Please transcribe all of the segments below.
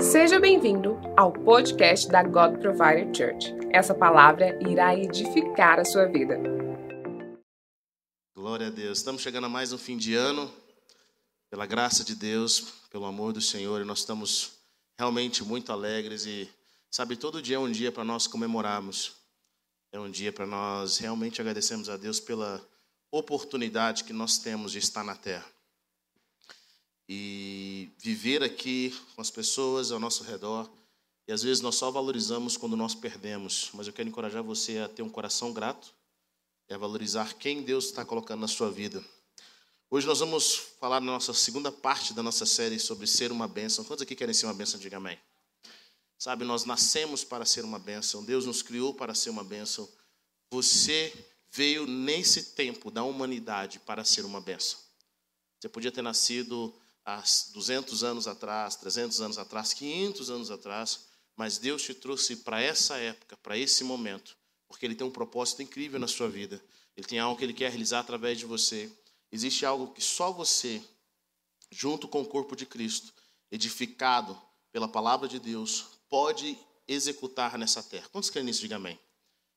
Seja bem-vindo ao podcast da God Provider Church. Essa palavra irá edificar a sua vida. Glória a Deus. Estamos chegando a mais um fim de ano. Pela graça de Deus, pelo amor do Senhor, nós estamos realmente muito alegres e sabe, todo dia é um dia para nós comemorarmos. É um dia para nós realmente agradecermos a Deus pela oportunidade que nós temos de estar na terra e viver aqui com as pessoas ao nosso redor. E às vezes nós só valorizamos quando nós perdemos, mas eu quero encorajar você a ter um coração grato e a valorizar quem Deus está colocando na sua vida. Hoje nós vamos falar na nossa segunda parte da nossa série sobre ser uma bênção. Quantos aqui querem ser uma bênção? Diga amém. Sabe, nós nascemos para ser uma bênção, Deus nos criou para ser uma bênção. Você veio nesse tempo da humanidade para ser uma bênção. Você podia ter nascido há 200 anos atrás, 300 anos atrás, 500 anos atrás, mas Deus te trouxe para essa época, para esse momento, porque Ele tem um propósito incrível na sua vida. Ele tem algo que Ele quer realizar através de você. Existe algo que só você, junto com o corpo de Cristo, edificado pela palavra de Deus, pode executar nessa terra. Quantos creem nisso? Diga amém.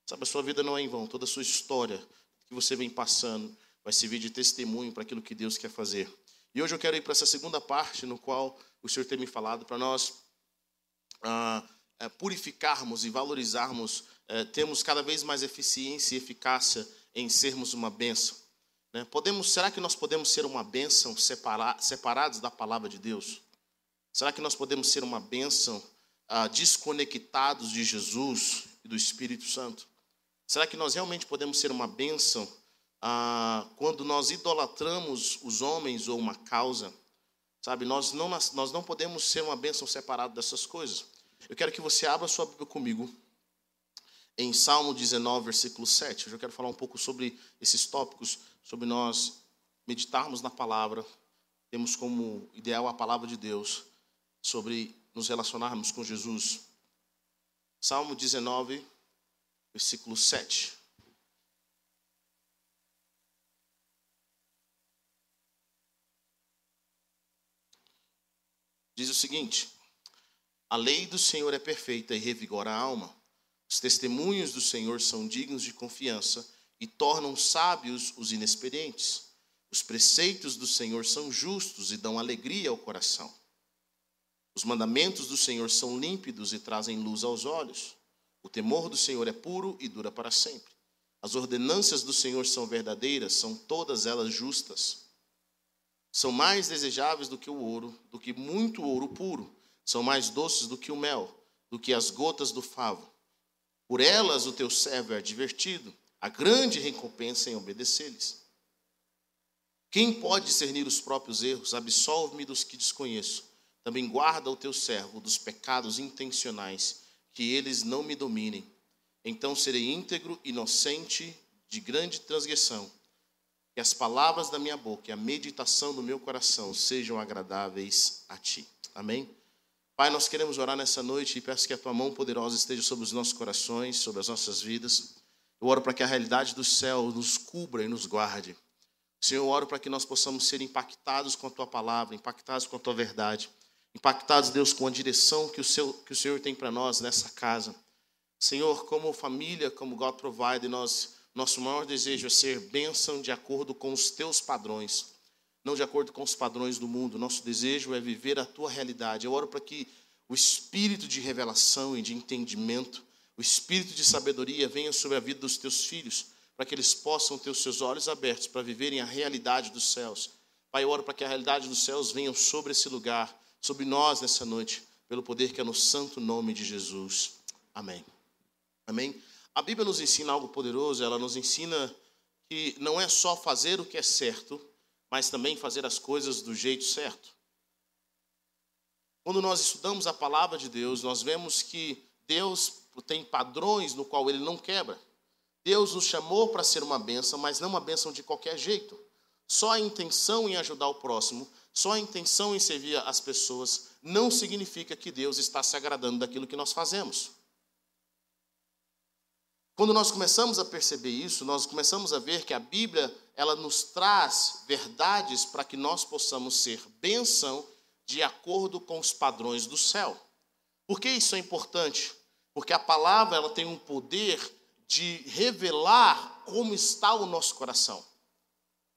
Sabe, a sua vida não é em vão, toda a sua história que você vem passando vai servir de testemunho para aquilo que Deus quer fazer. E hoje eu quero ir para essa segunda parte, no qual o Senhor tem me falado, para nós ah, é, purificarmos e valorizarmos, é, termos cada vez mais eficiência e eficácia em sermos uma bênção. Né? Podemos, será que nós podemos ser uma bênção separa, separados da palavra de Deus? Será que nós podemos ser uma bênção ah, desconectados de Jesus e do Espírito Santo? Será que nós realmente podemos ser uma bênção ah, quando nós idolatramos os homens ou uma causa, sabe, nós não, nós não podemos ser uma bênção separada dessas coisas. Eu quero que você abra sua Bíblia comigo em Salmo 19, versículo 7. Eu quero falar um pouco sobre esses tópicos, sobre nós meditarmos na palavra, temos como ideal a palavra de Deus, sobre nos relacionarmos com Jesus. Salmo 19, versículo 7. Diz o seguinte: A lei do Senhor é perfeita e revigora a alma. Os testemunhos do Senhor são dignos de confiança e tornam sábios os inexperientes. Os preceitos do Senhor são justos e dão alegria ao coração. Os mandamentos do Senhor são límpidos e trazem luz aos olhos. O temor do Senhor é puro e dura para sempre. As ordenanças do Senhor são verdadeiras, são todas elas justas são mais desejáveis do que o ouro, do que muito ouro puro, são mais doces do que o mel, do que as gotas do favo. Por elas o teu servo é advertido, a grande recompensa em obedecer-lhes. Quem pode discernir os próprios erros? Absolve-me dos que desconheço. Também guarda o teu servo dos pecados intencionais, que eles não me dominem. Então serei íntegro, inocente de grande transgressão que as palavras da minha boca e a meditação do meu coração sejam agradáveis a ti. Amém? Pai, nós queremos orar nessa noite e peço que a tua mão poderosa esteja sobre os nossos corações, sobre as nossas vidas. Eu oro para que a realidade do céu nos cubra e nos guarde. Senhor, eu oro para que nós possamos ser impactados com a tua palavra, impactados com a tua verdade, impactados, Deus, com a direção que o, seu, que o Senhor tem para nós nessa casa. Senhor, como família, como God Provide, nós nosso maior desejo é ser bênção de acordo com os teus padrões, não de acordo com os padrões do mundo. Nosso desejo é viver a tua realidade. Eu oro para que o espírito de revelação e de entendimento, o espírito de sabedoria venha sobre a vida dos teus filhos, para que eles possam ter os seus olhos abertos para viverem a realidade dos céus. Pai, eu oro para que a realidade dos céus venha sobre esse lugar, sobre nós nessa noite, pelo poder que é no santo nome de Jesus. Amém. Amém. A Bíblia nos ensina algo poderoso, ela nos ensina que não é só fazer o que é certo, mas também fazer as coisas do jeito certo. Quando nós estudamos a palavra de Deus, nós vemos que Deus tem padrões no qual ele não quebra. Deus nos chamou para ser uma bênção, mas não uma bênção de qualquer jeito. Só a intenção em ajudar o próximo, só a intenção em servir as pessoas, não significa que Deus está se agradando daquilo que nós fazemos. Quando nós começamos a perceber isso, nós começamos a ver que a Bíblia ela nos traz verdades para que nós possamos ser benção, de acordo com os padrões do céu. Por que isso é importante? Porque a palavra ela tem um poder de revelar como está o nosso coração.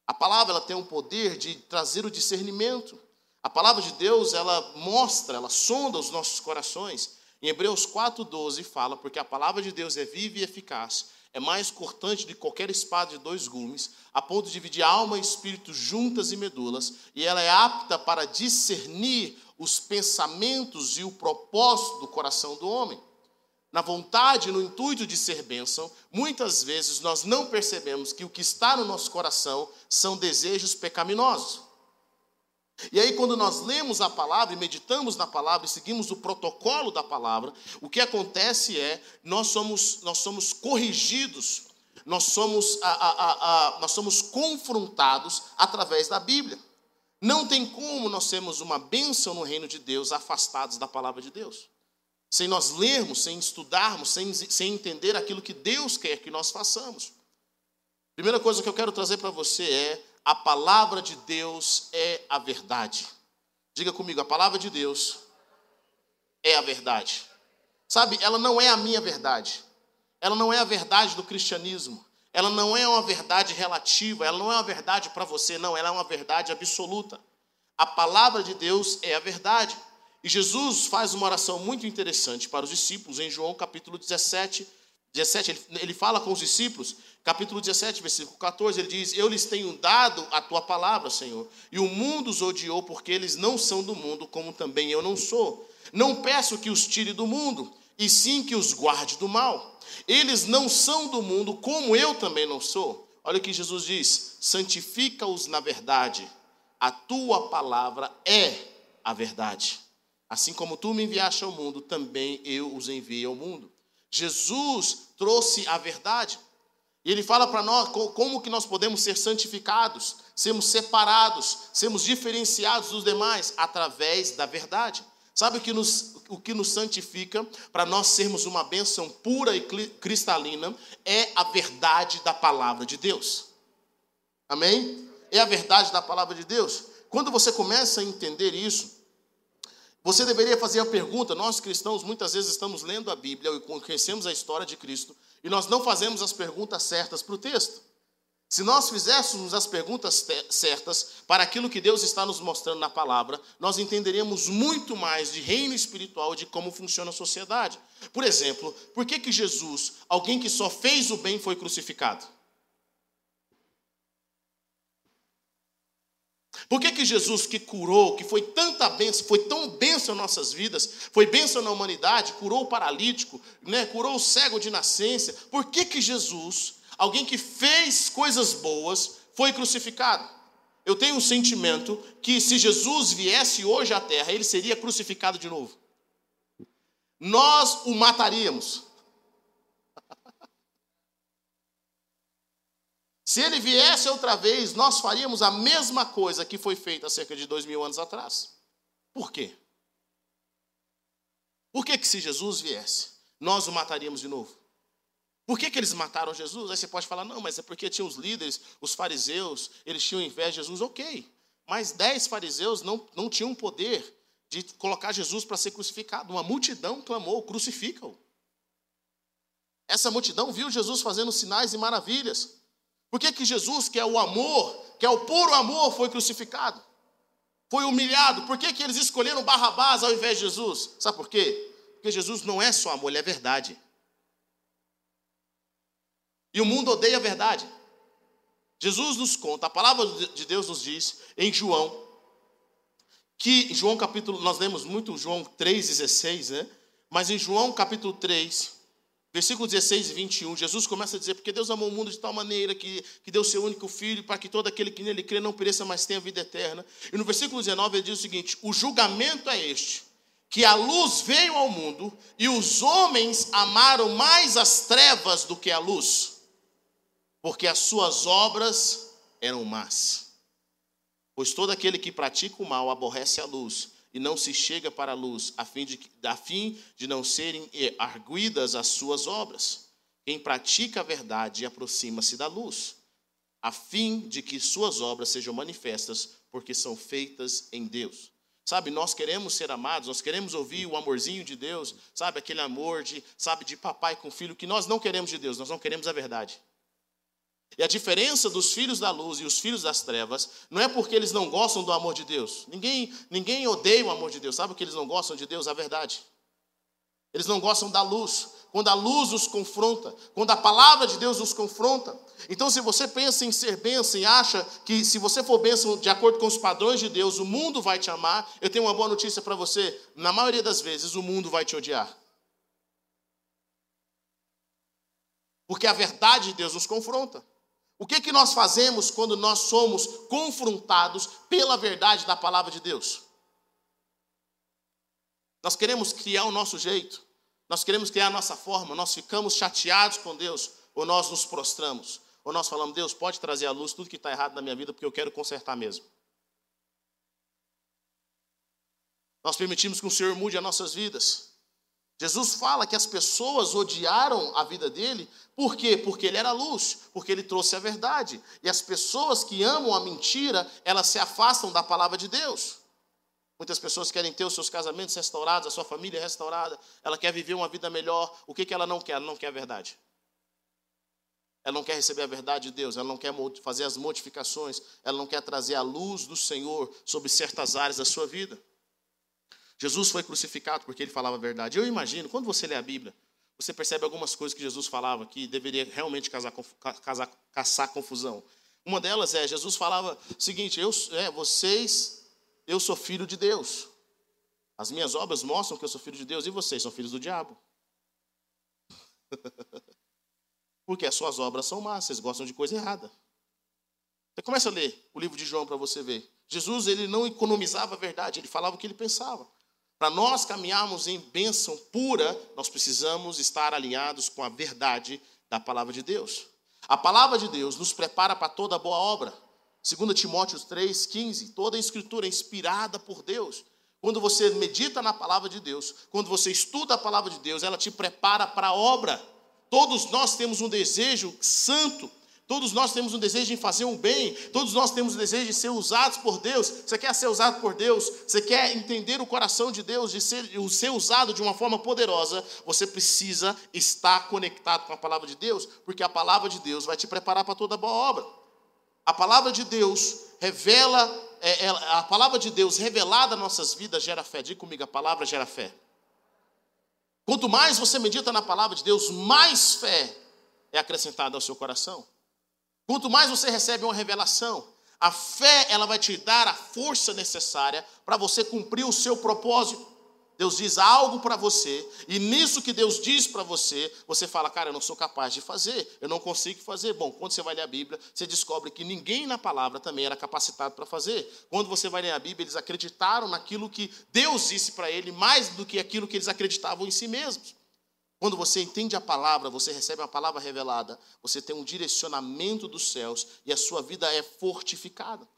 A palavra ela tem um poder de trazer o discernimento. A palavra de Deus, ela mostra, ela sonda os nossos corações. Em Hebreus 4:12 fala: "Porque a palavra de Deus é viva e eficaz, é mais cortante de qualquer espada de dois gumes, a ponto de dividir alma e espírito juntas e medulas, e ela é apta para discernir os pensamentos e o propósito do coração do homem." Na vontade, no intuito de ser bênção, muitas vezes nós não percebemos que o que está no nosso coração são desejos pecaminosos. E aí, quando nós lemos a palavra e meditamos na palavra e seguimos o protocolo da palavra, o que acontece é nós somos, nós somos corrigidos, nós somos, a, a, a, nós somos confrontados através da Bíblia. Não tem como nós sermos uma bênção no reino de Deus afastados da palavra de Deus. Sem nós lermos, sem estudarmos, sem, sem entender aquilo que Deus quer que nós façamos. Primeira coisa que eu quero trazer para você é a palavra de Deus é a verdade. Diga comigo, a palavra de Deus é a verdade. Sabe, ela não é a minha verdade. Ela não é a verdade do cristianismo. Ela não é uma verdade relativa, ela não é uma verdade para você, não, ela é uma verdade absoluta. A palavra de Deus é a verdade. E Jesus faz uma oração muito interessante para os discípulos em João capítulo 17, 17, ele, ele fala com os discípulos, capítulo 17, versículo 14, ele diz: Eu lhes tenho dado a tua palavra, Senhor, e o mundo os odiou porque eles não são do mundo, como também eu não sou. Não peço que os tire do mundo, e sim que os guarde do mal. Eles não são do mundo, como eu também não sou. Olha o que Jesus diz: santifica-os na verdade, a tua palavra é a verdade. Assim como tu me enviaste ao mundo, também eu os enviei ao mundo. Jesus trouxe a verdade. E ele fala para nós como que nós podemos ser santificados, sermos separados, sermos diferenciados dos demais através da verdade. Sabe o que nos, o que nos santifica para nós sermos uma bênção pura e cristalina? É a verdade da palavra de Deus. Amém? É a verdade da palavra de Deus. Quando você começa a entender isso, você deveria fazer a pergunta: nós cristãos muitas vezes estamos lendo a Bíblia e conhecemos a história de Cristo e nós não fazemos as perguntas certas para o texto. Se nós fizéssemos as perguntas certas para aquilo que Deus está nos mostrando na palavra, nós entenderíamos muito mais de reino espiritual, de como funciona a sociedade. Por exemplo, por que, que Jesus, alguém que só fez o bem, foi crucificado? Por que, que Jesus que curou, que foi tanta bênção, foi tão bênção em nossas vidas, foi bênção na humanidade, curou o paralítico, né, curou o cego de nascença, por que, que Jesus, alguém que fez coisas boas, foi crucificado? Eu tenho um sentimento que se Jesus viesse hoje à terra, ele seria crucificado de novo. Nós o mataríamos. Se ele viesse outra vez, nós faríamos a mesma coisa que foi feita há cerca de dois mil anos atrás. Por quê? Por que, que se Jesus viesse, nós o mataríamos de novo? Por que, que eles mataram Jesus? Aí você pode falar, não, mas é porque tinham os líderes, os fariseus, eles tinham inveja de Jesus, ok. Mas dez fariseus não, não tinham poder de colocar Jesus para ser crucificado. Uma multidão clamou, crucifica-o. Essa multidão viu Jesus fazendo sinais e maravilhas. Por que, que Jesus, que é o amor, que é o puro amor, foi crucificado? Foi humilhado. Por que, que eles escolheram Barrabás ao invés de Jesus? Sabe por quê? Porque Jesus não é só amor, ele é verdade. E o mundo odeia a verdade. Jesus nos conta, a palavra de Deus nos diz em João, que João capítulo, nós lemos muito João 3,16, né? Mas em João capítulo 3, Versículo 16 e 21, Jesus começa a dizer: Porque Deus amou o mundo de tal maneira que, que deu seu único filho, para que todo aquele que nele crê não pereça, mas tenha vida eterna. E no versículo 19 ele diz o seguinte: O julgamento é este, que a luz veio ao mundo e os homens amaram mais as trevas do que a luz, porque as suas obras eram más. Pois todo aquele que pratica o mal aborrece a luz e não se chega para a luz, a fim de, a fim de não serem arguidas as suas obras. Quem pratica a verdade aproxima-se da luz, a fim de que suas obras sejam manifestas, porque são feitas em Deus. Sabe, nós queremos ser amados, nós queremos ouvir o amorzinho de Deus, sabe, aquele amor de, sabe, de papai com filho que nós não queremos de Deus, nós não queremos a verdade. E a diferença dos filhos da luz e os filhos das trevas não é porque eles não gostam do amor de Deus. Ninguém, ninguém odeia o amor de Deus. Sabe o que eles não gostam de Deus? A verdade. Eles não gostam da luz. Quando a luz os confronta, quando a palavra de Deus os confronta. Então, se você pensa em ser bênção e acha que se você for bênção de acordo com os padrões de Deus, o mundo vai te amar, eu tenho uma boa notícia para você: na maioria das vezes, o mundo vai te odiar. Porque a verdade de Deus nos confronta. O que, que nós fazemos quando nós somos confrontados pela verdade da palavra de Deus? Nós queremos criar o nosso jeito, nós queremos criar a nossa forma, nós ficamos chateados com Deus, ou nós nos prostramos, ou nós falamos, Deus, pode trazer à luz tudo que está errado na minha vida, porque eu quero consertar mesmo. Nós permitimos que o Senhor mude as nossas vidas. Jesus fala que as pessoas odiaram a vida dele, por quê? Porque ele era luz, porque ele trouxe a verdade. E as pessoas que amam a mentira, elas se afastam da palavra de Deus. Muitas pessoas querem ter os seus casamentos restaurados, a sua família restaurada, ela quer viver uma vida melhor. O que, que ela não quer? Ela não quer a verdade. Ela não quer receber a verdade de Deus, ela não quer fazer as modificações, ela não quer trazer a luz do Senhor sobre certas áreas da sua vida. Jesus foi crucificado porque ele falava a verdade. Eu imagino, quando você lê a Bíblia, você percebe algumas coisas que Jesus falava que deveria realmente casar, casar, caçar confusão. Uma delas é, Jesus falava o seguinte, eu, é, vocês, eu sou filho de Deus. As minhas obras mostram que eu sou filho de Deus e vocês são filhos do diabo. Porque as suas obras são más, vocês gostam de coisa errada. Você começa a ler o livro de João para você ver. Jesus ele não economizava a verdade, ele falava o que ele pensava. Para nós caminharmos em bênção pura, nós precisamos estar alinhados com a verdade da palavra de Deus. A palavra de Deus nos prepara para toda boa obra. 2 Timóteo 3,15, toda a escritura é inspirada por Deus. Quando você medita na palavra de Deus, quando você estuda a palavra de Deus, ela te prepara para a obra. Todos nós temos um desejo santo Todos nós temos um desejo de fazer um bem, todos nós temos um desejo de ser usados por Deus. Você quer ser usado por Deus, você quer entender o coração de Deus, de ser, ser usado de uma forma poderosa, você precisa estar conectado com a palavra de Deus, porque a palavra de Deus vai te preparar para toda boa obra. A palavra de Deus revela, é, é, a palavra de Deus revelada nas nossas vidas gera fé. Diga comigo, a palavra gera fé. Quanto mais você medita na palavra de Deus, mais fé é acrescentada ao seu coração. Quanto mais você recebe uma revelação, a fé ela vai te dar a força necessária para você cumprir o seu propósito. Deus diz algo para você, e nisso que Deus diz para você, você fala, cara, eu não sou capaz de fazer, eu não consigo fazer. Bom, quando você vai ler a Bíblia, você descobre que ninguém na palavra também era capacitado para fazer. Quando você vai ler a Bíblia, eles acreditaram naquilo que Deus disse para ele, mais do que aquilo que eles acreditavam em si mesmos. Quando você entende a palavra, você recebe a palavra revelada, você tem um direcionamento dos céus e a sua vida é fortificada.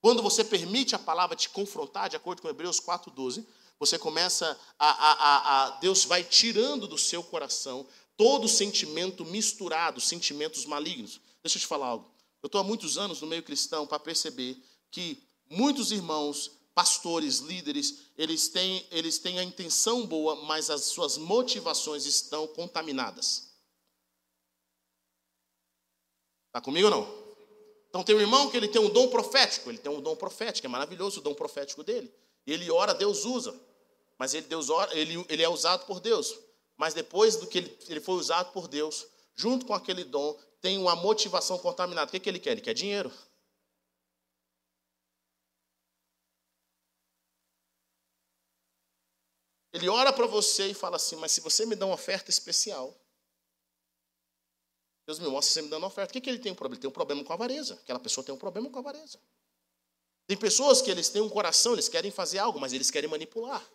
Quando você permite a palavra te confrontar, de acordo com Hebreus 4,12, você começa a, a, a, a. Deus vai tirando do seu coração todo sentimento misturado, sentimentos malignos. Deixa eu te falar algo. Eu estou há muitos anos no meio cristão para perceber que muitos irmãos pastores, líderes, eles têm, eles têm a intenção boa, mas as suas motivações estão contaminadas. Está comigo ou não? Então tem um irmão que ele tem um dom profético, ele tem um dom profético, é maravilhoso o dom profético dele. Ele ora, Deus usa. Mas ele, Deus ora, ele, ele é usado por Deus. Mas depois do que ele, ele foi usado por Deus, junto com aquele dom, tem uma motivação contaminada. O que, que ele quer? Ele quer dinheiro. Ele ora para você e fala assim: Mas se você me dá uma oferta especial, Deus me mostra você me dando uma oferta. O que, que ele tem um problema? Ele tem um problema com a avareza. Aquela pessoa tem um problema com a avareza. Tem pessoas que eles têm um coração, eles querem fazer algo, mas eles querem manipular.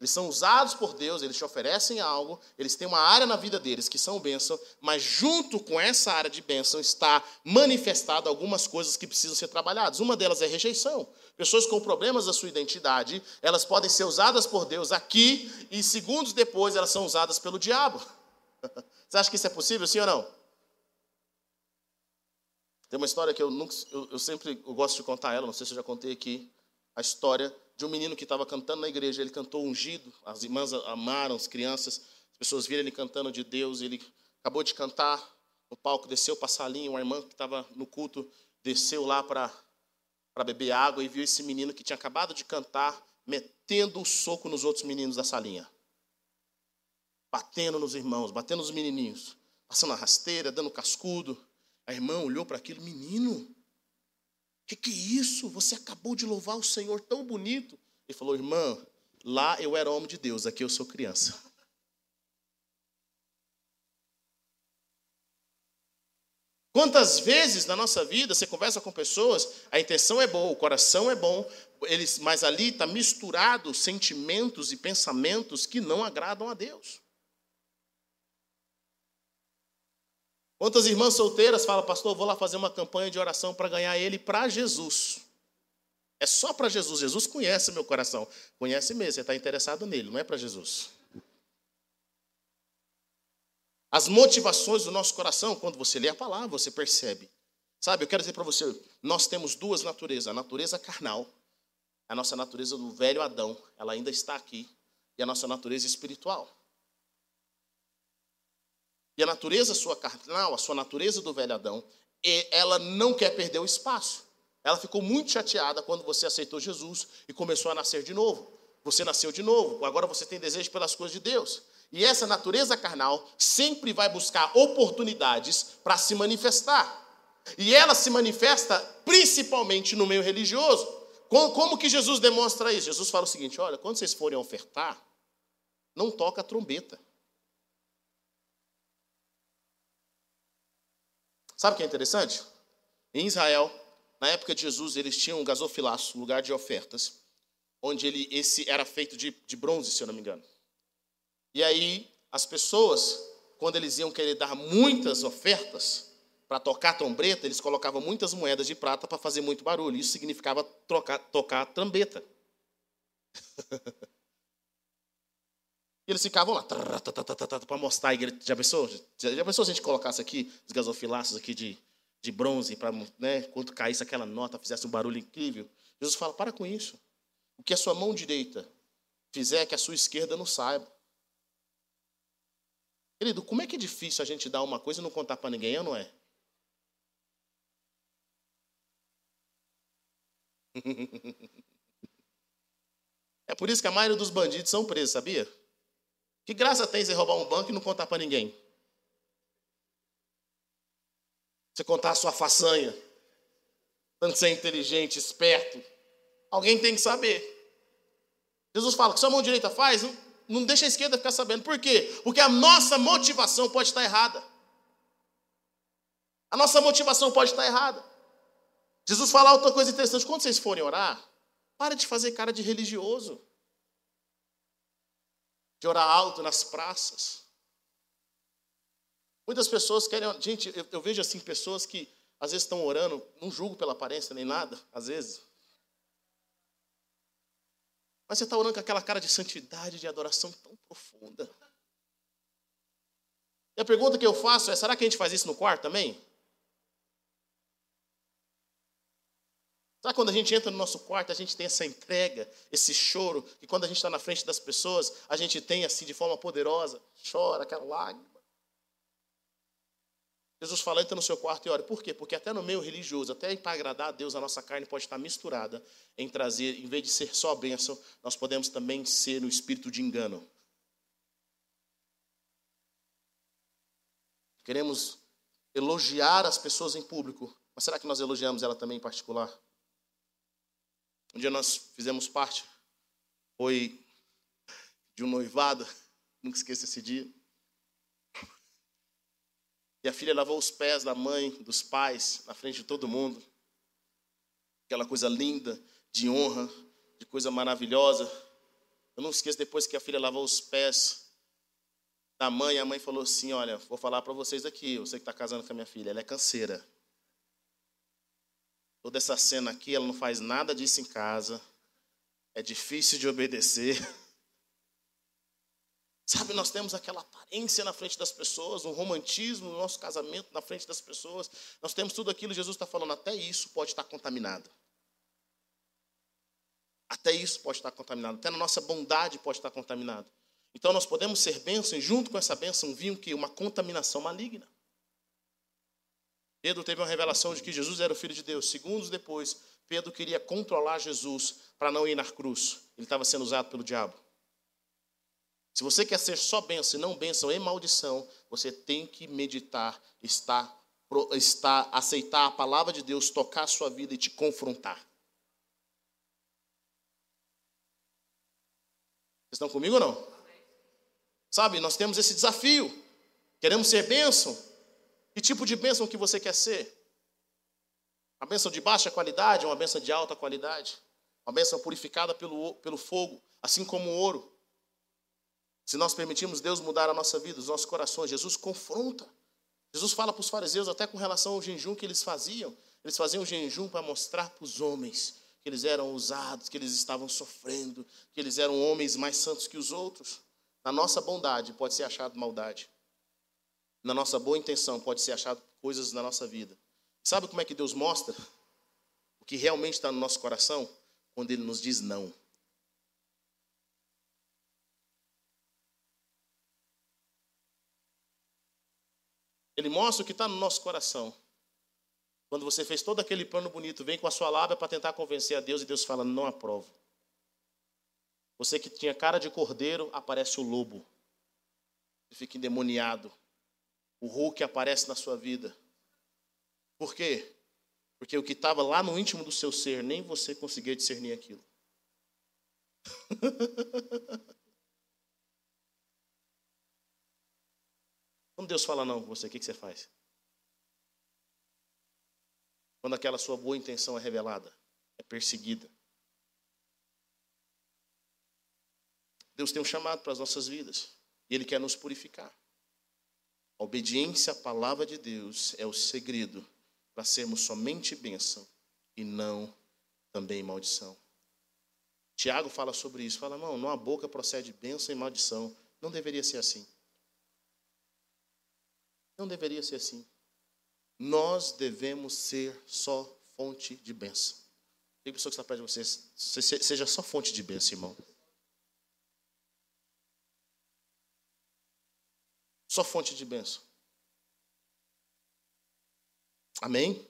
Eles são usados por Deus, eles te oferecem algo, eles têm uma área na vida deles que são bênção, mas junto com essa área de bênção está manifestado algumas coisas que precisam ser trabalhadas. Uma delas é rejeição. Pessoas com problemas da sua identidade, elas podem ser usadas por Deus aqui e segundos depois elas são usadas pelo diabo. Você acha que isso é possível, sim ou não? Tem uma história que eu, nunca, eu, eu sempre eu gosto de contar ela, não sei se eu já contei aqui, a história de um menino que estava cantando na igreja. Ele cantou ungido, as irmãs amaram, as crianças, as pessoas viram ele cantando de Deus. Ele acabou de cantar no palco, desceu para a salinha. Uma irmã que estava no culto desceu lá para beber água e viu esse menino que tinha acabado de cantar metendo o soco nos outros meninos da salinha. Batendo nos irmãos, batendo nos menininhos. Passando a rasteira, dando cascudo. A irmã olhou para aquilo, menino, o que, que é isso? Você acabou de louvar o Senhor tão bonito. Ele falou, irmã, lá eu era homem de Deus, aqui eu sou criança. Quantas vezes na nossa vida você conversa com pessoas, a intenção é boa, o coração é bom, eles, mas ali está misturado sentimentos e pensamentos que não agradam a Deus. Quantas irmãs solteiras falam, pastor, vou lá fazer uma campanha de oração para ganhar ele para Jesus. É só para Jesus. Jesus conhece meu coração. Conhece mesmo, você está interessado nele, não é para Jesus. As motivações do nosso coração, quando você lê a palavra, você percebe. Sabe, eu quero dizer para você, nós temos duas naturezas, a natureza carnal, a nossa natureza do velho Adão, ela ainda está aqui, e a nossa natureza espiritual. E a natureza sua carnal, a sua natureza do velho Adão, ela não quer perder o espaço. Ela ficou muito chateada quando você aceitou Jesus e começou a nascer de novo. Você nasceu de novo, agora você tem desejo pelas coisas de Deus. E essa natureza carnal sempre vai buscar oportunidades para se manifestar. E ela se manifesta principalmente no meio religioso. Como que Jesus demonstra isso? Jesus fala o seguinte: olha, quando vocês forem ofertar, não toca a trombeta. Sabe o que é interessante? Em Israel, na época de Jesus, eles tinham um gasofilaço, lugar de ofertas, onde ele, esse era feito de, de bronze, se eu não me engano. E aí, as pessoas, quando eles iam querer dar muitas ofertas para tocar trombeta, eles colocavam muitas moedas de prata para fazer muito barulho. Isso significava trocar, tocar trombeta. E eles ficavam lá para mostrar a igreja. Já pensou? Já pensou se a gente colocasse aqui os gasofilaços aqui de, de bronze para né, quando caísse aquela nota, fizesse um barulho incrível? Jesus fala: para com isso. O que a sua mão direita fizer, que a sua esquerda não saiba. Querido, como é que é difícil a gente dar uma coisa e não contar para ninguém, não é? É por isso que a maioria dos bandidos são presos, sabia? Que graça tem você roubar um banco e não contar para ninguém? Você contar a sua façanha, tanto ser inteligente, esperto. Alguém tem que saber. Jesus fala que sua mão direita faz, não, não deixa a esquerda ficar sabendo. Por quê? Porque a nossa motivação pode estar errada. A nossa motivação pode estar errada. Jesus fala outra coisa interessante. Quando vocês forem orar, pare de fazer cara de religioso de orar alto nas praças. Muitas pessoas querem. Gente, eu, eu vejo assim pessoas que às vezes estão orando, não julgo pela aparência nem nada, às vezes. Mas você está orando com aquela cara de santidade, de adoração tão profunda. E a pergunta que eu faço é: será que a gente faz isso no quarto também? Sabe quando a gente entra no nosso quarto, a gente tem essa entrega, esse choro, e quando a gente está na frente das pessoas, a gente tem assim de forma poderosa, chora aquela lágrima. Jesus fala, entra no seu quarto e ora. Por quê? Porque até no meio religioso, até para agradar a Deus, a nossa carne pode estar misturada em trazer, em vez de ser só bênção, nós podemos também ser no espírito de engano. Queremos elogiar as pessoas em público, mas será que nós elogiamos ela também em particular? Um dia nós fizemos parte, foi de um noivado, nunca esqueço esse dia. E a filha lavou os pés da mãe, dos pais, na frente de todo mundo. Aquela coisa linda, de honra, de coisa maravilhosa. Eu não esqueço depois que a filha lavou os pés da mãe, a mãe falou assim: Olha, vou falar para vocês aqui, você que está casando com a minha filha, ela é canseira. Toda essa cena aqui, ela não faz nada disso em casa. É difícil de obedecer. Sabe, nós temos aquela aparência na frente das pessoas, um romantismo no nosso casamento na frente das pessoas. Nós temos tudo aquilo, Jesus está falando, até isso pode estar contaminado. Até isso pode estar contaminado, até na nossa bondade pode estar contaminado. Então nós podemos ser bênção e junto com essa bênção vinha que uma contaminação maligna. Pedro teve uma revelação de que Jesus era o filho de Deus. Segundos depois, Pedro queria controlar Jesus para não ir na cruz. Ele estava sendo usado pelo diabo. Se você quer ser só bênção e não bênção e maldição, você tem que meditar, estar, estar, aceitar a palavra de Deus, tocar a sua vida e te confrontar. Vocês estão comigo ou não? Sabe, nós temos esse desafio. Queremos ser bênção. Que tipo de bênção que você quer ser? Uma bênção de baixa qualidade, uma bênção de alta qualidade? Uma bênção purificada pelo, pelo fogo, assim como o ouro. Se nós permitirmos Deus mudar a nossa vida, os nossos corações, Jesus confronta. Jesus fala para os fariseus, até com relação ao jejum que eles faziam. Eles faziam jejum para mostrar para os homens que eles eram usados, que eles estavam sofrendo, que eles eram homens mais santos que os outros. Na nossa bondade pode ser achado maldade. Na nossa boa intenção pode ser achado coisas na nossa vida. Sabe como é que Deus mostra o que realmente está no nosso coração? Quando Ele nos diz não. Ele mostra o que está no nosso coração. Quando você fez todo aquele plano bonito, vem com a sua lábia para tentar convencer a Deus e Deus fala: não aprovo. Você que tinha cara de cordeiro, aparece o lobo. Você fica endemoniado. O Hulk aparece na sua vida. Por quê? Porque o que estava lá no íntimo do seu ser, nem você conseguia discernir aquilo. Quando Deus fala não com você, o que você faz? Quando aquela sua boa intenção é revelada, é perseguida. Deus tem um chamado para as nossas vidas e Ele quer nos purificar. A obediência à palavra de Deus é o segredo para sermos somente bênção e não também maldição. Tiago fala sobre isso, fala, não, numa boca procede bênção e maldição. Não deveria ser assim. Não deveria ser assim. Nós devemos ser só fonte de bênção. Tem pessoa que está perto de vocês, seja só fonte de bênção, irmão. Só fonte de bênção. Amém?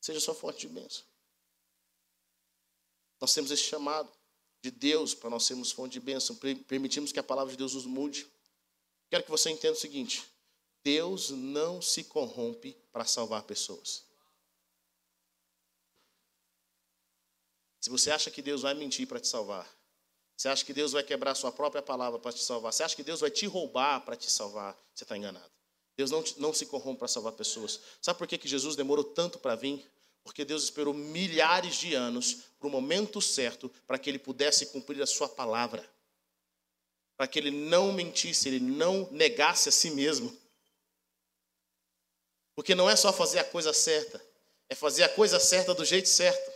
Seja sua fonte de bênção. Nós temos esse chamado de Deus para nós sermos fonte de bênção. Permitimos que a palavra de Deus nos mude. Quero que você entenda o seguinte: Deus não se corrompe para salvar pessoas. Se você acha que Deus vai mentir para te salvar, você acha que Deus vai quebrar sua própria palavra para te salvar? Você acha que Deus vai te roubar para te salvar? Você está enganado. Deus não, não se corrompe para salvar pessoas. Sabe por que, que Jesus demorou tanto para vir? Porque Deus esperou milhares de anos para o momento certo para que ele pudesse cumprir a sua palavra. Para que ele não mentisse, ele não negasse a si mesmo. Porque não é só fazer a coisa certa, é fazer a coisa certa do jeito certo.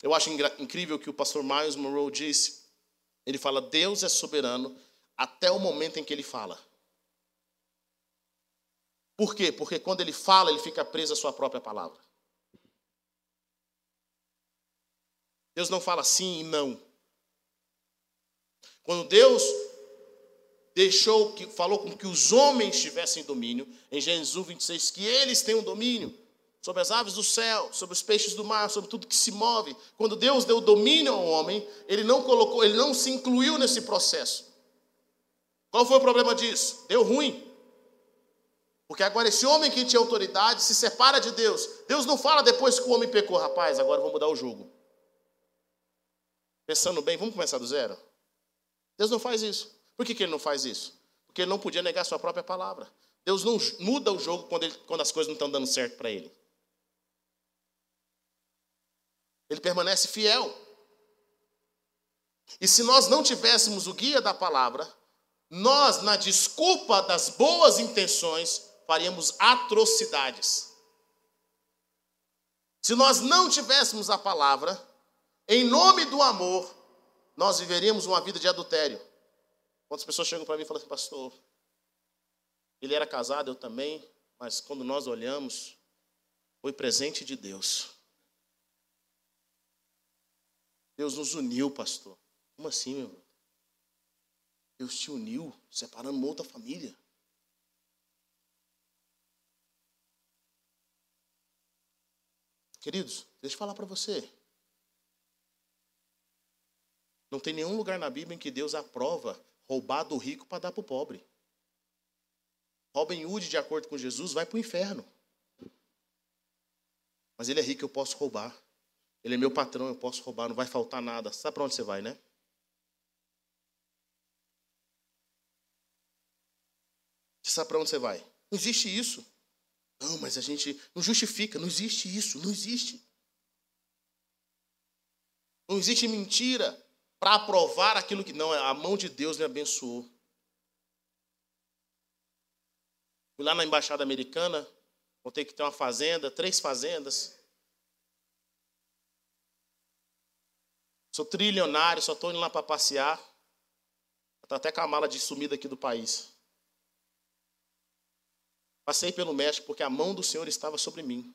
Eu acho incrível que o pastor Miles Monroe disse. Ele fala: Deus é soberano até o momento em que ele fala. Por quê? Porque quando ele fala, ele fica preso à sua própria palavra. Deus não fala sim e não. Quando Deus deixou que falou com que os homens tivessem domínio, em Gênesis 1, 26, que eles têm um domínio, sobre as aves do céu, sobre os peixes do mar, sobre tudo que se move. Quando Deus deu domínio ao homem, ele não colocou, ele não se incluiu nesse processo. Qual foi o problema disso? Deu ruim. Porque agora esse homem que tinha autoridade se separa de Deus. Deus não fala depois que o homem pecou, rapaz, agora vou mudar o jogo. Pensando bem, vamos começar do zero? Deus não faz isso. Por que, que ele não faz isso? Porque ele não podia negar sua própria palavra. Deus não muda o jogo quando, ele, quando as coisas não estão dando certo para ele. Ele permanece fiel. E se nós não tivéssemos o guia da palavra, nós, na desculpa das boas intenções, faríamos atrocidades. Se nós não tivéssemos a palavra, em nome do amor, nós viveríamos uma vida de adultério. Quantas pessoas chegam para mim e falam assim, pastor, ele era casado, eu também, mas quando nós olhamos, foi presente de Deus. Deus nos uniu, pastor. Como assim, meu irmão? Deus te uniu, separando uma outra família. Queridos, deixa eu falar para você. Não tem nenhum lugar na Bíblia em que Deus aprova roubar do rico para dar para o pobre. Robin Hood, de acordo com Jesus, vai para o inferno. Mas ele é rico, eu posso roubar. Ele é meu patrão, eu posso roubar, não vai faltar nada. Sabe para onde você vai, né? Você sabe para onde você vai? Não existe isso. Não, mas a gente não justifica, não existe isso, não existe. Não existe mentira para aprovar aquilo que não, a mão de Deus me abençoou. Fui lá na embaixada americana, contei que tem uma fazenda, três fazendas. Sou trilionário, só estou indo lá para passear. Estou até com a mala de sumida aqui do país. Passei pelo México porque a mão do Senhor estava sobre mim.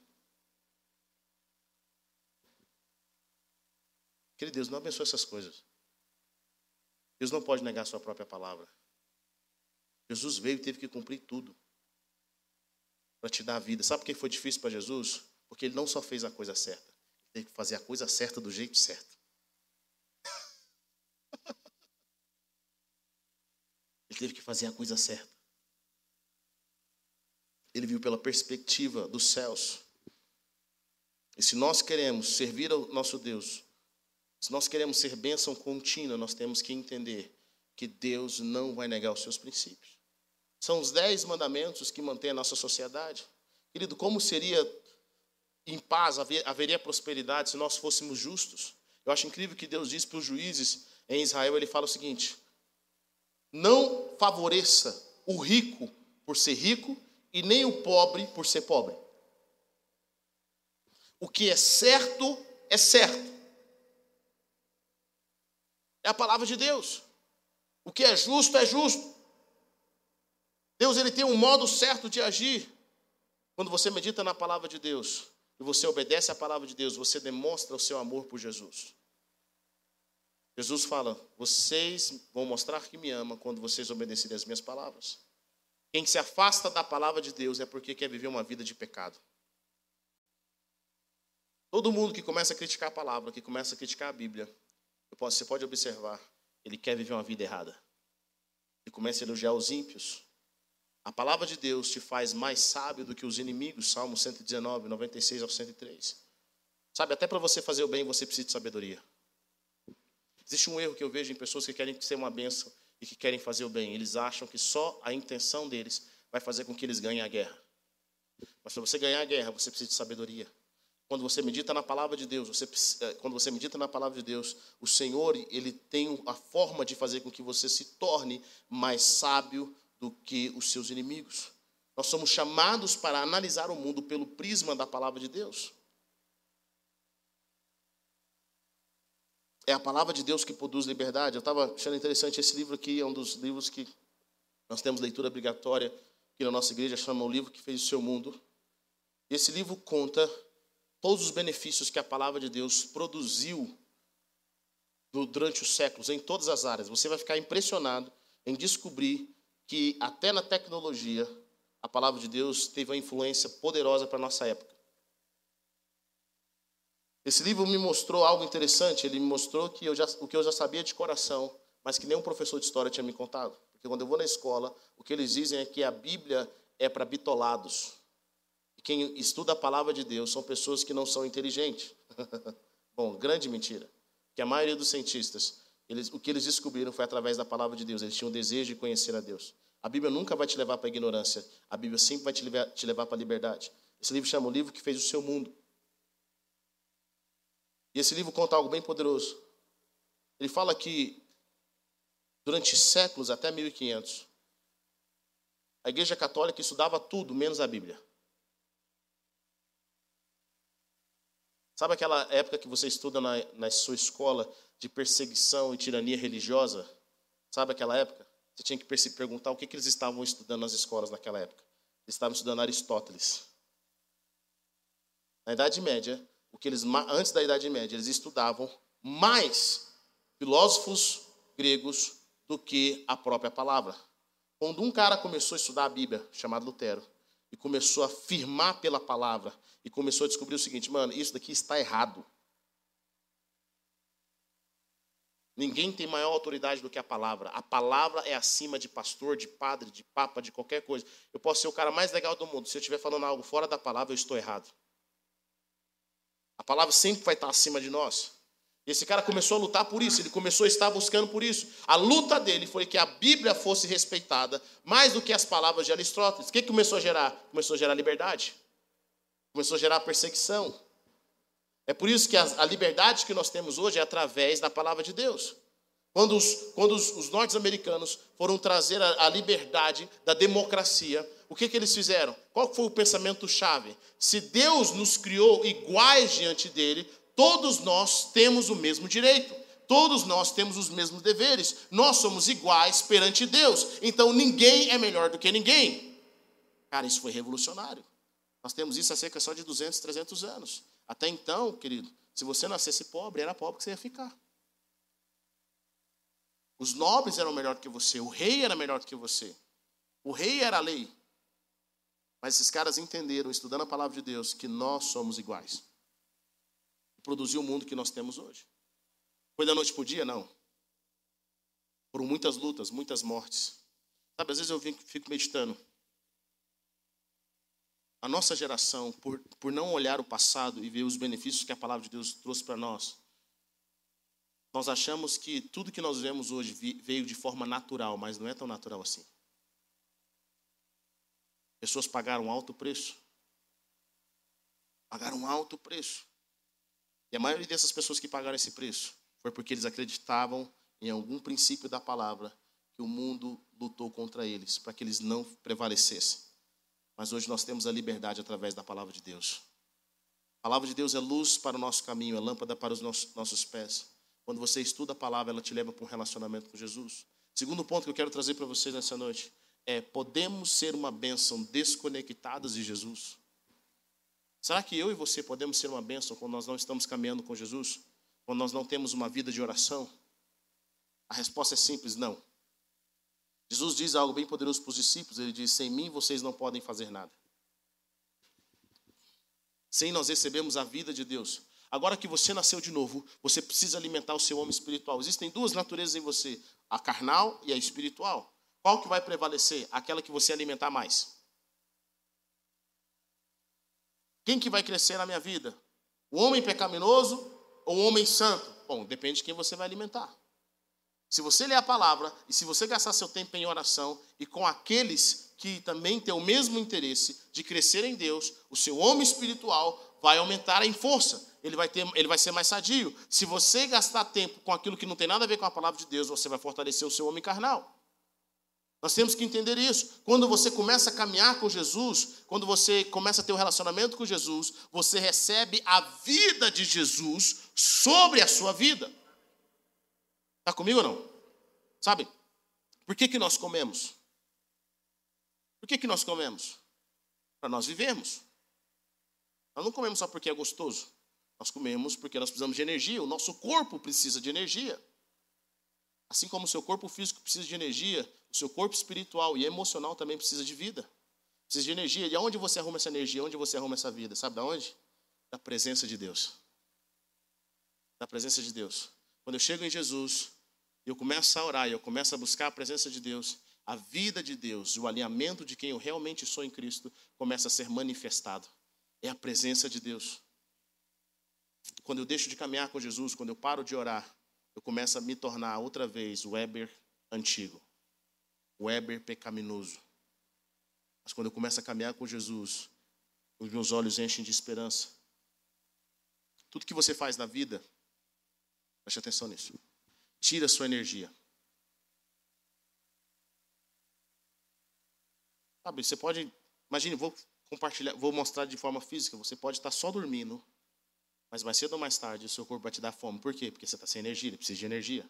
Querido Deus, não abençoe essas coisas. Deus não pode negar sua própria palavra. Jesus veio e teve que cumprir tudo para te dar a vida. Sabe por que foi difícil para Jesus? Porque ele não só fez a coisa certa, ele teve que fazer a coisa certa do jeito certo. ele teve que fazer a coisa certa. Ele viu pela perspectiva dos céus. E se nós queremos servir ao nosso Deus, se nós queremos ser bênção contínua, nós temos que entender que Deus não vai negar os seus princípios. São os dez mandamentos que mantêm a nossa sociedade. Querido, como seria em paz, haveria prosperidade se nós fôssemos justos? Eu acho incrível que Deus diz para os juízes em Israel, ele fala o seguinte: não favoreça o rico por ser rico e nem o pobre por ser pobre. O que é certo é certo. É a palavra de Deus. O que é justo é justo. Deus ele tem um modo certo de agir. Quando você medita na palavra de Deus e você obedece à palavra de Deus, você demonstra o seu amor por Jesus. Jesus fala: Vocês vão mostrar que me amam quando vocês obedecerem as minhas palavras. Quem se afasta da palavra de Deus é porque quer viver uma vida de pecado. Todo mundo que começa a criticar a palavra, que começa a criticar a Bíblia, você pode observar, ele quer viver uma vida errada. Ele começa a elogiar os ímpios. A palavra de Deus te faz mais sábio do que os inimigos, Salmo 119, 96 ao 103. Sabe, até para você fazer o bem, você precisa de sabedoria. Existe um erro que eu vejo em pessoas que querem ser uma bênção e que querem fazer o bem. Eles acham que só a intenção deles vai fazer com que eles ganhem a guerra. Mas para você ganhar a guerra, você precisa de sabedoria. Quando você medita na palavra de Deus, você, eh, quando você medita na palavra de Deus, o Senhor ele tem a forma de fazer com que você se torne mais sábio do que os seus inimigos. Nós somos chamados para analisar o mundo pelo prisma da palavra de Deus. É a palavra de Deus que produz liberdade. Eu estava achando interessante esse livro aqui, é um dos livros que nós temos leitura obrigatória aqui na nossa igreja, chama O Livro que Fez o Seu Mundo. Esse livro conta todos os benefícios que a palavra de Deus produziu durante os séculos, em todas as áreas. Você vai ficar impressionado em descobrir que até na tecnologia a palavra de Deus teve uma influência poderosa para a nossa época. Esse livro me mostrou algo interessante. Ele me mostrou que eu já, o que eu já sabia de coração, mas que nenhum professor de história tinha me contado. Porque quando eu vou na escola, o que eles dizem é que a Bíblia é para bitolados. Quem estuda a palavra de Deus são pessoas que não são inteligentes. Bom, grande mentira. Que a maioria dos cientistas, eles, o que eles descobriram foi através da palavra de Deus. Eles tinham o desejo de conhecer a Deus. A Bíblia nunca vai te levar para a ignorância. A Bíblia sempre vai te levar, te levar para a liberdade. Esse livro chama o livro que fez o seu mundo. E esse livro conta algo bem poderoso. Ele fala que durante séculos, até 1500, a Igreja Católica estudava tudo menos a Bíblia. Sabe aquela época que você estuda na, na sua escola de perseguição e tirania religiosa? Sabe aquela época? Você tinha que perguntar o que, que eles estavam estudando nas escolas naquela época. Eles estavam estudando Aristóteles. Na Idade Média, o que eles antes da Idade Média, eles estudavam mais filósofos gregos do que a própria palavra. Quando um cara começou a estudar a Bíblia, chamado Lutero, e começou a afirmar pela palavra, e começou a descobrir o seguinte, mano, isso daqui está errado. Ninguém tem maior autoridade do que a palavra. A palavra é acima de pastor, de padre, de papa, de qualquer coisa. Eu posso ser o cara mais legal do mundo. Se eu estiver falando algo fora da palavra, eu estou errado. A palavra sempre vai estar acima de nós. Esse cara começou a lutar por isso, ele começou a estar buscando por isso. A luta dele foi que a Bíblia fosse respeitada mais do que as palavras de Aristóteles. O que começou a gerar? Começou a gerar liberdade. Começou a gerar perseguição. É por isso que a, a liberdade que nós temos hoje é através da palavra de Deus. Quando os, quando os, os norte-americanos foram trazer a, a, liberdade da democracia, o que, que eles fizeram? Qual foi o pensamento-chave? Se Deus nos criou iguais diante dele, todos nós temos o mesmo direito. Todos nós temos os mesmos deveres. Nós somos iguais perante Deus. Então ninguém é melhor do que ninguém. Cara, isso foi revolucionário. Nós temos isso há cerca só de 200, 300 anos. Até então, querido, se você nascesse pobre, era pobre que você ia ficar. Os nobres eram melhor que você, o rei era melhor do que você. O rei era a lei. Mas esses caras entenderam, estudando a palavra de Deus, que nós somos iguais. Produziu o mundo que nós temos hoje. Foi da noite para o dia? Não. Foram muitas lutas, muitas mortes. Sabe, às vezes eu fico meditando. A nossa geração, por, por não olhar o passado e ver os benefícios que a palavra de Deus trouxe para nós, nós achamos que tudo que nós vemos hoje veio de forma natural, mas não é tão natural assim. Pessoas pagaram alto preço. Pagaram alto preço. E a maioria dessas pessoas que pagaram esse preço foi porque eles acreditavam em algum princípio da palavra que o mundo lutou contra eles, para que eles não prevalecessem. Mas hoje nós temos a liberdade através da palavra de Deus. A palavra de Deus é luz para o nosso caminho, é lâmpada para os nossos pés. Quando você estuda a palavra, ela te leva para um relacionamento com Jesus. Segundo ponto que eu quero trazer para vocês nessa noite é: podemos ser uma bênção desconectadas de Jesus? Será que eu e você podemos ser uma bênção quando nós não estamos caminhando com Jesus? Quando nós não temos uma vida de oração? A resposta é simples: não. Jesus diz algo bem poderoso para os discípulos: ele diz, sem mim vocês não podem fazer nada. Sem nós recebemos a vida de Deus. Agora que você nasceu de novo, você precisa alimentar o seu homem espiritual. Existem duas naturezas em você, a carnal e a espiritual. Qual que vai prevalecer? Aquela que você alimentar mais. Quem que vai crescer na minha vida? O homem pecaminoso ou o homem santo? Bom, depende de quem você vai alimentar. Se você ler a palavra e se você gastar seu tempo em oração e com aqueles que também têm o mesmo interesse de crescer em Deus, o seu homem espiritual vai aumentar em força. Ele vai, ter, ele vai ser mais sadio. Se você gastar tempo com aquilo que não tem nada a ver com a palavra de Deus, você vai fortalecer o seu homem carnal. Nós temos que entender isso. Quando você começa a caminhar com Jesus, quando você começa a ter um relacionamento com Jesus, você recebe a vida de Jesus sobre a sua vida. Está comigo ou não? Sabe? Por que, que nós comemos? Por que, que nós comemos? Para nós vivemos. Nós não comemos só porque é gostoso. Nós comemos porque nós precisamos de energia. O nosso corpo precisa de energia. Assim como o seu corpo físico precisa de energia, o seu corpo espiritual e emocional também precisa de vida. Precisa de energia. E aonde você arruma essa energia? Onde você arruma essa vida? Sabe de onde? Da presença de Deus. Da presença de Deus. Quando eu chego em Jesus, eu começo a orar, eu começo a buscar a presença de Deus, a vida de Deus, o alinhamento de quem eu realmente sou em Cristo começa a ser manifestado. É a presença de Deus. Quando eu deixo de caminhar com Jesus, quando eu paro de orar, eu começo a me tornar outra vez o Weber antigo, o Weber pecaminoso. Mas quando eu começo a caminhar com Jesus, os meus olhos enchem de esperança. Tudo que você faz na vida Preste atenção nisso. Tira sua energia. Sabe, você pode. Imagine, vou compartilhar, vou mostrar de forma física. Você pode estar só dormindo, mas mais cedo ou mais tarde o seu corpo vai te dar fome. Por quê? Porque você está sem energia, ele precisa de energia.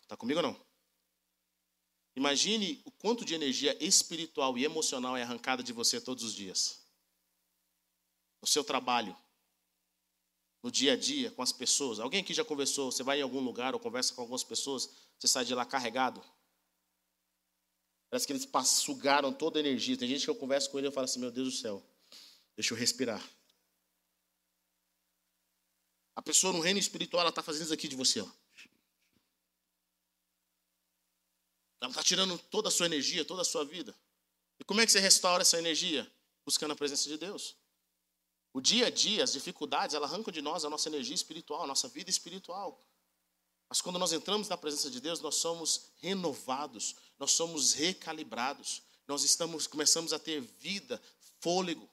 Está comigo ou não? Imagine o quanto de energia espiritual e emocional é arrancada de você todos os dias. No seu trabalho, no dia a dia, com as pessoas. Alguém aqui já conversou, você vai em algum lugar ou conversa com algumas pessoas, você sai de lá carregado? Parece que eles sugaram toda a energia. Tem gente que eu converso com ele e eu falo assim, meu Deus do céu, deixa eu respirar. A pessoa no reino espiritual, está fazendo isso aqui de você. Ó. Ela está tirando toda a sua energia, toda a sua vida. E como é que você restaura essa energia? Buscando a presença de Deus. O dia a dia, as dificuldades, ela arrancam de nós a nossa energia espiritual, a nossa vida espiritual. Mas quando nós entramos na presença de Deus, nós somos renovados, nós somos recalibrados, nós estamos, começamos a ter vida, fôlego.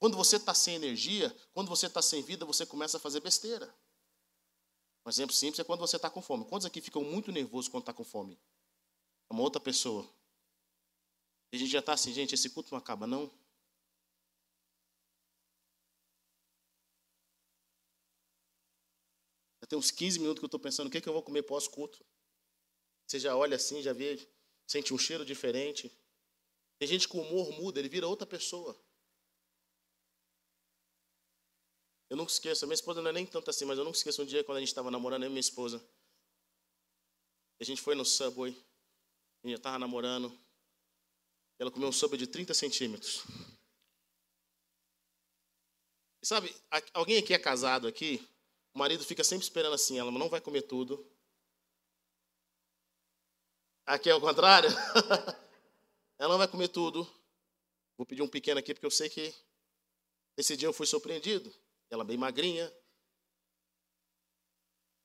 Quando você está sem energia, quando você está sem vida, você começa a fazer besteira. Um exemplo simples é quando você está com fome. Quantos aqui ficam muito nervosos quando está com fome? É uma outra pessoa. E a gente já está assim, gente, esse culto não acaba, não? Já tem uns 15 minutos que eu estou pensando o que, é que eu vou comer pós-culto. Você já olha assim, já vê, sente um cheiro diferente. Tem gente que o humor muda, ele vira outra pessoa. Eu nunca esqueço, minha esposa não é nem tanto assim, mas eu nunca esqueço um dia quando a gente estava namorando, eu e minha esposa. A gente foi no Subway. A gente estava namorando. Ela comeu um sopa de 30 centímetros. E sabe, alguém aqui é casado aqui? O marido fica sempre esperando assim, ela não vai comer tudo. Aqui é o contrário. ela não vai comer tudo. Vou pedir um pequeno aqui porque eu sei que esse dia eu fui surpreendido. Ela bem magrinha.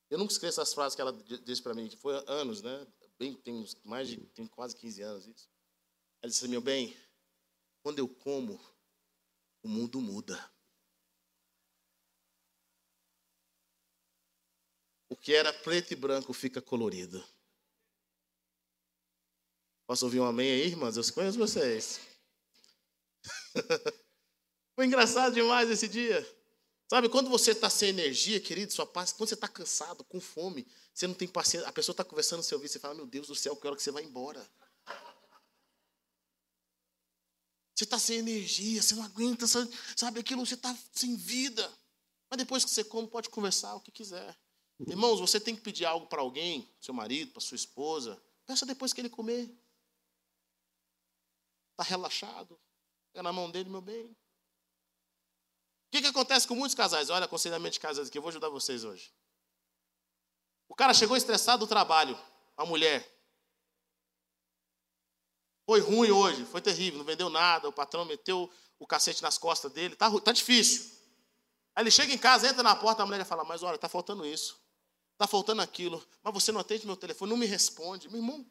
Eu nunca esqueço as frases que ela disse para mim, que foi anos, né? bem, tem mais de tem quase 15 anos isso. Ela disse: Meu bem, quando eu como, o mundo muda. O que era preto e branco fica colorido. Posso ouvir um amém aí, irmãs? Eu conheço vocês. Foi engraçado demais esse dia. Sabe, quando você está sem energia, querido, sua paz, quando você está cansado, com fome, você não tem paciência, a pessoa está conversando no seu ouvido, você fala, meu Deus do céu, que hora que você vai embora. Você está sem energia, você não aguenta, sabe aquilo, você está sem vida. Mas depois que você come, pode conversar o que quiser. Irmãos, você tem que pedir algo para alguém, seu marido, para sua esposa, peça depois que ele comer. Está relaxado, pega na mão dele, meu bem que, que acontece com muitos casais? Olha, aconselhamento de casais aqui, eu vou ajudar vocês hoje. O cara chegou estressado do trabalho, a mulher. Foi ruim hoje, foi terrível, não vendeu nada, o patrão meteu o cacete nas costas dele, tá, tá difícil. Aí ele chega em casa, entra na porta, a mulher fala, mas olha, tá faltando isso, tá faltando aquilo, mas você não atende meu telefone, não me responde. Meu irmão,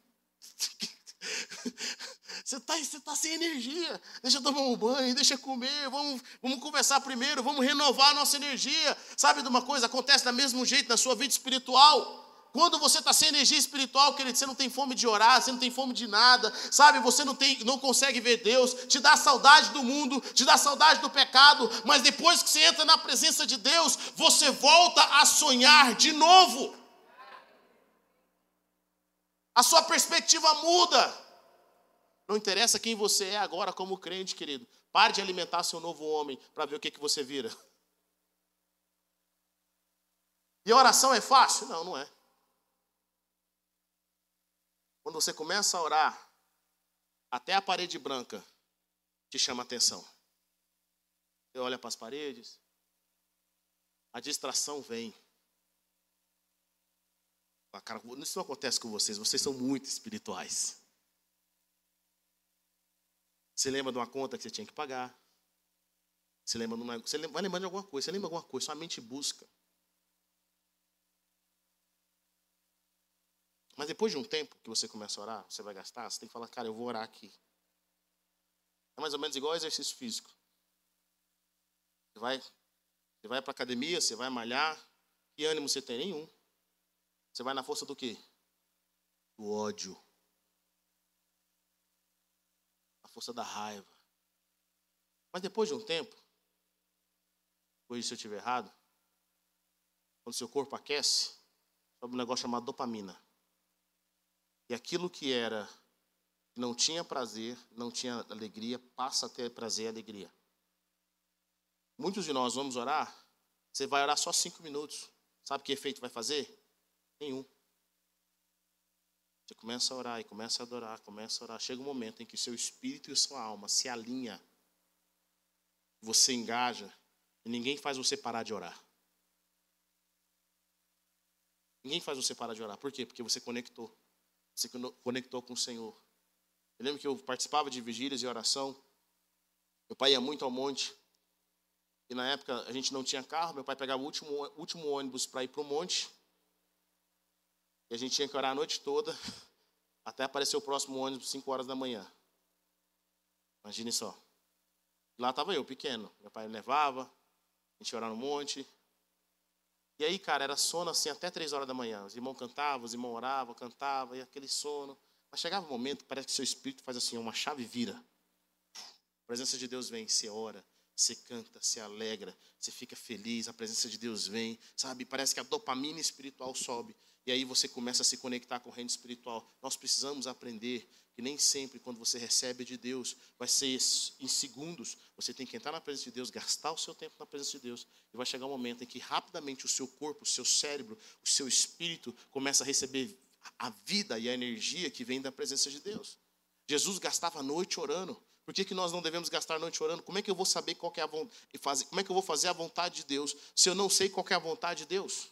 Você está você tá sem energia. Deixa eu tomar um banho, deixa eu comer, vamos, vamos conversar primeiro, vamos renovar a nossa energia. Sabe de uma coisa? Acontece do mesmo jeito na sua vida espiritual. Quando você está sem energia espiritual, querido, você não tem fome de orar, você não tem fome de nada, sabe? Você não, tem, não consegue ver Deus, te dá saudade do mundo, te dá saudade do pecado, mas depois que você entra na presença de Deus, você volta a sonhar de novo. A sua perspectiva muda. Não interessa quem você é agora como crente, querido. Pare de alimentar seu novo homem para ver o que, que você vira. E a oração é fácil? Não, não é. Quando você começa a orar, até a parede branca te chama atenção. Você olha para as paredes, a distração vem. Cara, isso não acontece com vocês, vocês são muito espirituais. Você lembra de uma conta que você tinha que pagar? Você, lembra de uma, você vai lembrar de alguma coisa, você lembra de alguma coisa, sua mente busca. Mas depois de um tempo que você começa a orar, você vai gastar, você tem que falar, cara, eu vou orar aqui. É mais ou menos igual exercício físico. Você vai, você vai para academia, você vai malhar, que ânimo você tem? Nenhum. Você vai na força do quê? Do ódio. força da raiva. Mas depois de um tempo, depois se eu estiver errado, quando seu corpo aquece, sobe um negócio chamado dopamina. E aquilo que era não tinha prazer, não tinha alegria, passa a ter prazer e alegria. Muitos de nós vamos orar, você vai orar só cinco minutos. Sabe que efeito vai fazer? Nenhum. Você começa a orar e começa a adorar, começa a orar. Chega um momento em que seu espírito e sua alma se alinha, você engaja e ninguém faz você parar de orar. Ninguém faz você parar de orar. Por quê? Porque você conectou. Você conectou com o Senhor. Eu lembro que eu participava de vigílias e oração. Meu pai ia muito ao monte. E na época a gente não tinha carro. Meu pai pegava o último, último ônibus para ir para o monte. E a gente tinha que orar a noite toda. Até aparecer o próximo ônibus, 5 horas da manhã. Imagine só. Lá estava eu, pequeno. Meu pai me levava. A gente orar no monte. E aí, cara, era sono assim até três horas da manhã. Os irmãos cantavam, os irmãos oravam, cantavam, e aquele sono. Mas chegava um momento parece que seu espírito faz assim, uma chave vira. A presença de Deus vem, você ora, você canta, você alegra, você fica feliz, a presença de Deus vem, sabe? Parece que a dopamina espiritual sobe. E aí você começa a se conectar com o reino espiritual. Nós precisamos aprender que nem sempre, quando você recebe de Deus, vai ser em segundos. Você tem que entrar na presença de Deus, gastar o seu tempo na presença de Deus. E vai chegar um momento em que rapidamente o seu corpo, o seu cérebro, o seu espírito começa a receber a vida e a energia que vem da presença de Deus. Jesus gastava a noite orando. Por que, que nós não devemos gastar a noite orando? Como é que eu vou saber qual é a vontade, como é que eu vou fazer a vontade de Deus se eu não sei qual é a vontade de Deus?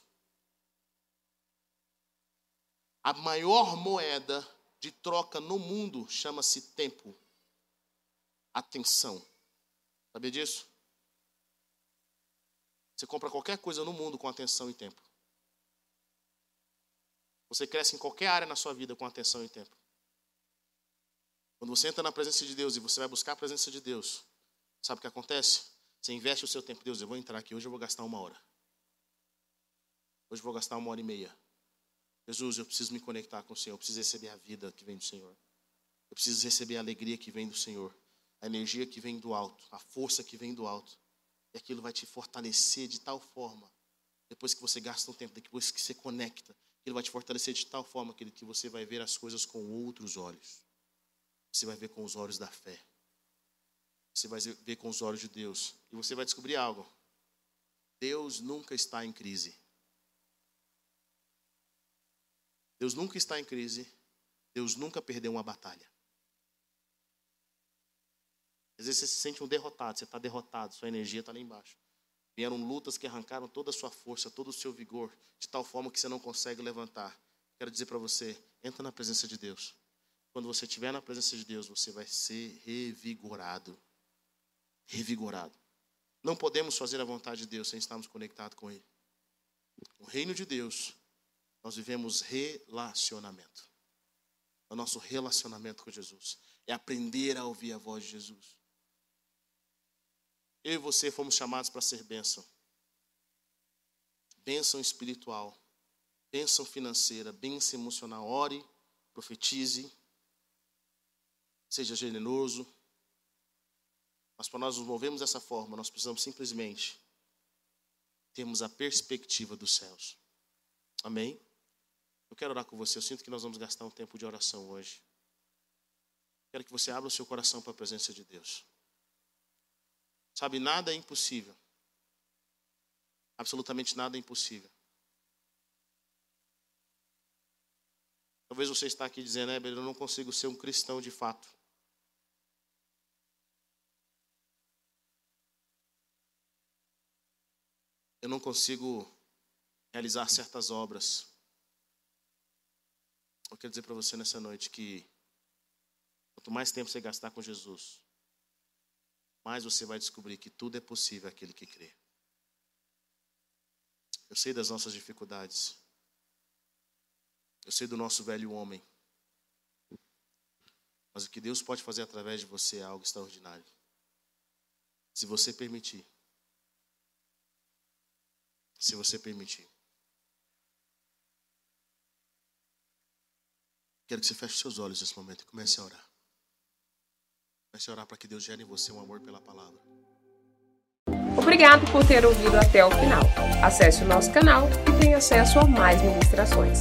A maior moeda de troca no mundo chama-se tempo. Atenção. Sabia disso? Você compra qualquer coisa no mundo com atenção e tempo. Você cresce em qualquer área na sua vida com atenção e tempo. Quando você entra na presença de Deus e você vai buscar a presença de Deus, sabe o que acontece? Você investe o seu tempo. Deus, eu vou entrar aqui, hoje eu vou gastar uma hora. Hoje eu vou gastar uma hora e meia. Jesus, eu preciso me conectar com o Senhor, eu preciso receber a vida que vem do Senhor. Eu preciso receber a alegria que vem do Senhor, a energia que vem do alto, a força que vem do alto. E aquilo vai te fortalecer de tal forma, depois que você gasta um tempo, depois que você conecta, ele vai te fortalecer de tal forma que você vai ver as coisas com outros olhos. Você vai ver com os olhos da fé. Você vai ver com os olhos de Deus. E você vai descobrir algo. Deus nunca está em crise. Deus nunca está em crise. Deus nunca perdeu uma batalha. Às vezes você se sente um derrotado, você está derrotado, sua energia está lá embaixo. Vieram lutas que arrancaram toda a sua força, todo o seu vigor, de tal forma que você não consegue levantar. Quero dizer para você, entra na presença de Deus. Quando você estiver na presença de Deus, você vai ser revigorado. Revigorado. Não podemos fazer a vontade de Deus sem estarmos conectados com Ele. O reino de Deus nós vivemos relacionamento. O nosso relacionamento com Jesus é aprender a ouvir a voz de Jesus. Eu e você fomos chamados para ser bênção. Bênção espiritual, bênção financeira, bênção emocional. Ore, profetize, seja generoso. Mas para nós nos movermos dessa forma, nós precisamos simplesmente termos a perspectiva dos céus. Amém? Eu quero orar com você. Eu sinto que nós vamos gastar um tempo de oração hoje. Quero que você abra o seu coração para a presença de Deus. Sabe, nada é impossível. Absolutamente nada é impossível. Talvez você está aqui dizendo, é, eu não consigo ser um cristão de fato. Eu não consigo realizar certas obras. Eu quero dizer para você nessa noite que quanto mais tempo você gastar com Jesus, mais você vai descobrir que tudo é possível aquele que crê. Eu sei das nossas dificuldades. Eu sei do nosso velho homem. Mas o que Deus pode fazer através de você é algo extraordinário. Se você permitir. Se você permitir. Quero que você feche seus olhos nesse momento e comece a orar. Comece a orar para que Deus gere em você um amor pela palavra. Obrigado por ter ouvido até o final. Acesse o nosso canal e tenha acesso a mais ministrações.